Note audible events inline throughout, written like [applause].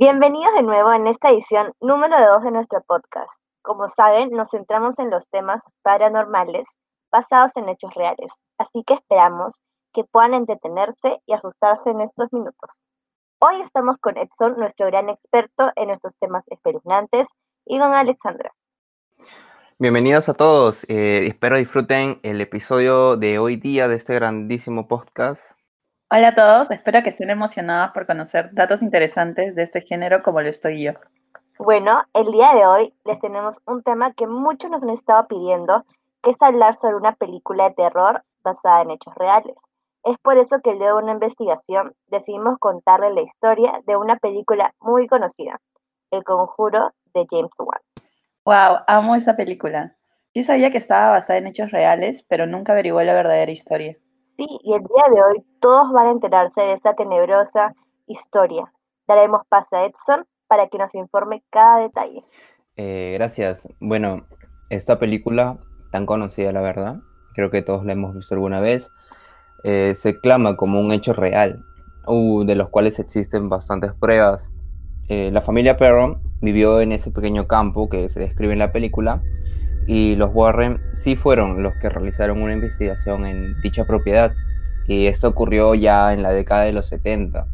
Bienvenidos de nuevo en esta edición número 2 de nuestro podcast. Como saben, nos centramos en los temas paranormales basados en hechos reales, así que esperamos que puedan entretenerse y asustarse en estos minutos. Hoy estamos con Edson, nuestro gran experto en estos temas espeluznantes, y con Alexandra. Bienvenidos a todos, eh, espero disfruten el episodio de hoy día de este grandísimo podcast. Hola a todos, espero que estén emocionados por conocer datos interesantes de este género como lo estoy yo. Bueno, el día de hoy les tenemos un tema que muchos nos han estado pidiendo, que es hablar sobre una película de terror basada en hechos reales. Es por eso que luego de una investigación decidimos contarle la historia de una película muy conocida, El Conjuro de James Wan. Wow, amo esa película. Sí sabía que estaba basada en hechos reales, pero nunca averigué la verdadera historia. Sí, y el día de hoy todos van a enterarse de esta tenebrosa historia. Daremos paso a Edson para que nos informe cada detalle. Eh, gracias. Bueno, esta película tan conocida, la verdad, creo que todos la hemos visto alguna vez, eh, se clama como un hecho real, uh, de los cuales existen bastantes pruebas. Eh, la familia Perron vivió en ese pequeño campo que se describe en la película y los Warren sí fueron los que realizaron una investigación en dicha propiedad y esto ocurrió ya en la década de los 70.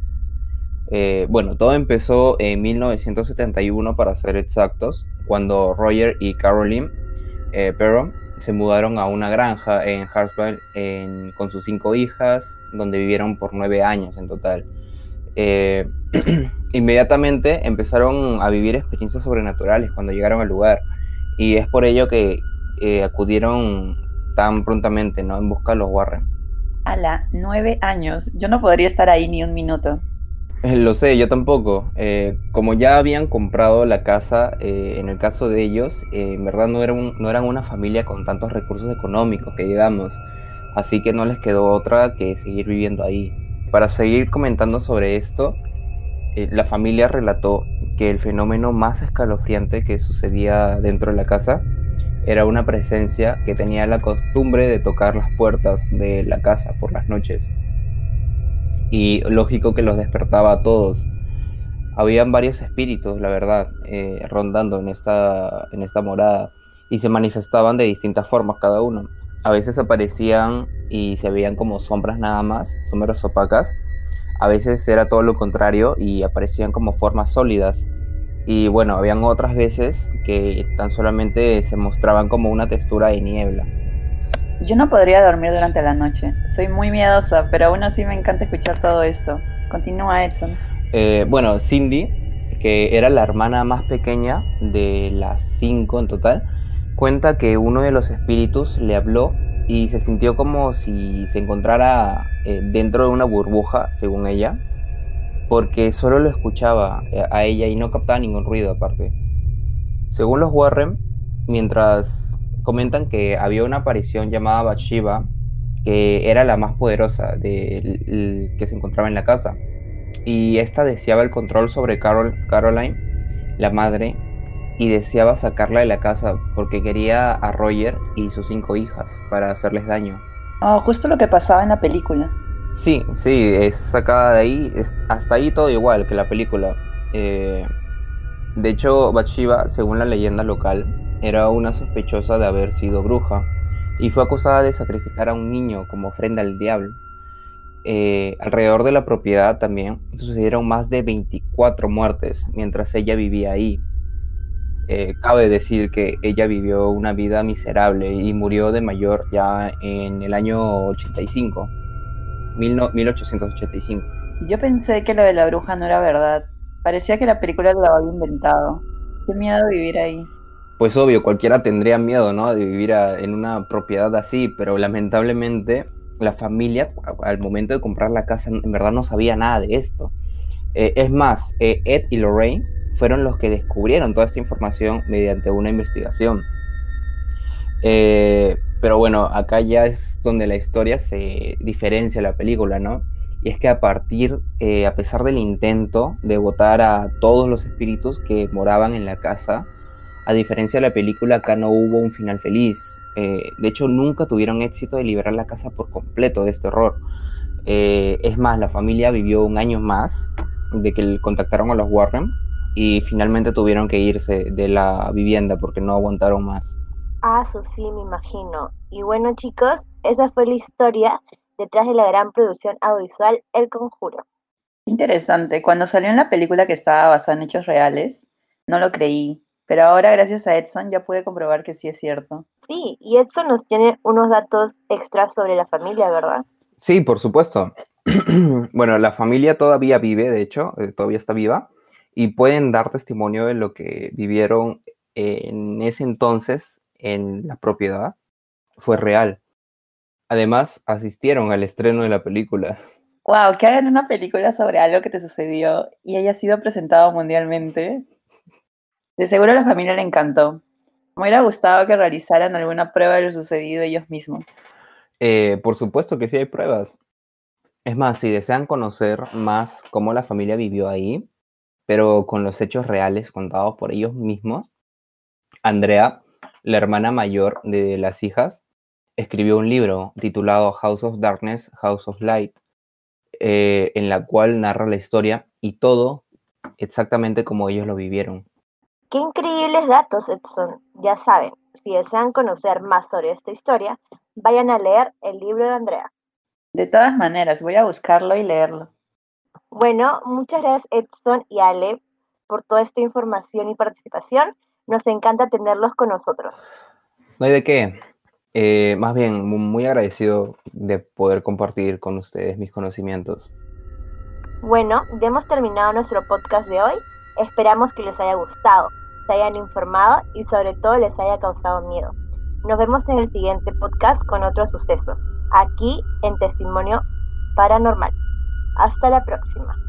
Eh, bueno, todo empezó en 1971 para ser exactos, cuando Roger y Caroline eh, se mudaron a una granja en Hartsville con sus cinco hijas, donde vivieron por nueve años en total. Eh, [clears throat] inmediatamente empezaron a vivir experiencias sobrenaturales cuando llegaron al lugar. Y es por ello que eh, acudieron tan prontamente, ¿no? En busca de los Warren. A la nueve años. Yo no podría estar ahí ni un minuto. Eh, lo sé, yo tampoco. Eh, como ya habían comprado la casa, en el caso de ellos, en verdad no, no eran una familia con tantos recursos económicos que digamos. Así que no les quedó otra que seguir viviendo ahí. Para seguir comentando sobre esto, la familia relató que el fenómeno más escalofriante que sucedía dentro de la casa era una presencia que tenía la costumbre de tocar las puertas de la casa por las noches. Y lógico que los despertaba a todos. Habían varios espíritus, la verdad, eh, rondando en esta, en esta morada y se manifestaban de distintas formas cada uno. A veces aparecían y se veían como sombras nada más, sombras opacas, a veces era todo lo contrario y aparecían como formas sólidas. Y bueno, habían otras veces que tan solamente se mostraban como una textura de niebla. Yo no podría dormir durante la noche. Soy muy miedosa, pero aún así me encanta escuchar todo esto. Continúa, Edson. Eh, bueno, Cindy, que era la hermana más pequeña de las cinco en total, cuenta que uno de los espíritus le habló y se sintió como si se encontrara eh, dentro de una burbuja, según ella, porque solo lo escuchaba eh, a ella y no captaba ningún ruido aparte. Según los Warren, mientras comentan que había una aparición llamada Bathsheba, que era la más poderosa de, que se encontraba en la casa, y esta deseaba el control sobre Carol, Caroline, la madre, y deseaba sacarla de la casa porque quería a Roger y sus cinco hijas para hacerles daño. Oh, justo lo que pasaba en la película. Sí, sí, es sacada de ahí, es, hasta ahí todo igual que la película. Eh, de hecho, Bathsheba, según la leyenda local, era una sospechosa de haber sido bruja y fue acusada de sacrificar a un niño como ofrenda al diablo. Eh, alrededor de la propiedad también sucedieron más de 24 muertes mientras ella vivía ahí. Eh, cabe decir que ella vivió una vida miserable y murió de mayor ya en el año 85, 1885. Yo pensé que lo de la bruja no era verdad. Parecía que la película lo había inventado. Qué miedo vivir ahí. Pues obvio, cualquiera tendría miedo, ¿no? De vivir en una propiedad así, pero lamentablemente la familia al momento de comprar la casa en verdad no sabía nada de esto. Eh, es más, eh, Ed y Lorraine fueron los que descubrieron toda esta información mediante una investigación. Eh, pero bueno, acá ya es donde la historia se diferencia de la película, ¿no? Y es que a partir, eh, a pesar del intento de votar a todos los espíritus que moraban en la casa, a diferencia de la película, acá no hubo un final feliz. Eh, de hecho, nunca tuvieron éxito de liberar la casa por completo de este horror. es más, la familia vivió un año más de que contactaron a los Warren y finalmente tuvieron que irse de la vivienda porque no aguantaron más. Ah, eso sí, me imagino. Y bueno, chicos, esa fue la historia detrás de la gran producción audiovisual El Conjuro. Interesante. Cuando salió en la película que estaba basada en hechos reales, no lo creí. Pero ahora, gracias a Edson, ya pude comprobar que sí es cierto. Sí, y Edson nos tiene unos datos extras sobre la familia, ¿verdad? Sí, por supuesto. [clears throat] bueno, la familia todavía vive, de hecho, eh, todavía está viva, y pueden dar testimonio de lo que vivieron en ese entonces en la propiedad. Fue real. Además, asistieron al estreno de la película. Wow, que hagan una película sobre algo que te sucedió y haya sido presentado mundialmente. De seguro a la familia le encantó. Me hubiera gustado que realizaran alguna prueba de lo sucedido ellos mismos. Eh, por supuesto que sí hay pruebas. Es más, si desean conocer más cómo la familia vivió ahí, pero con los hechos reales contados por ellos mismos, Andrea, la hermana mayor de las hijas, escribió un libro titulado House of Darkness, House of Light, eh, en la cual narra la historia y todo exactamente como ellos lo vivieron. Qué increíbles datos, Edson. Ya saben, si desean conocer más sobre esta historia, vayan a leer el libro de Andrea. De todas maneras, voy a buscarlo y leerlo. Bueno, muchas gracias Edson y Ale por toda esta información y participación. Nos encanta tenerlos con nosotros. No hay de qué. Eh, más bien, muy agradecido de poder compartir con ustedes mis conocimientos. Bueno, ya hemos terminado nuestro podcast de hoy. Esperamos que les haya gustado, se hayan informado y sobre todo les haya causado miedo. Nos vemos en el siguiente podcast con otro suceso, aquí en Testimonio Paranormal. Hasta la próxima.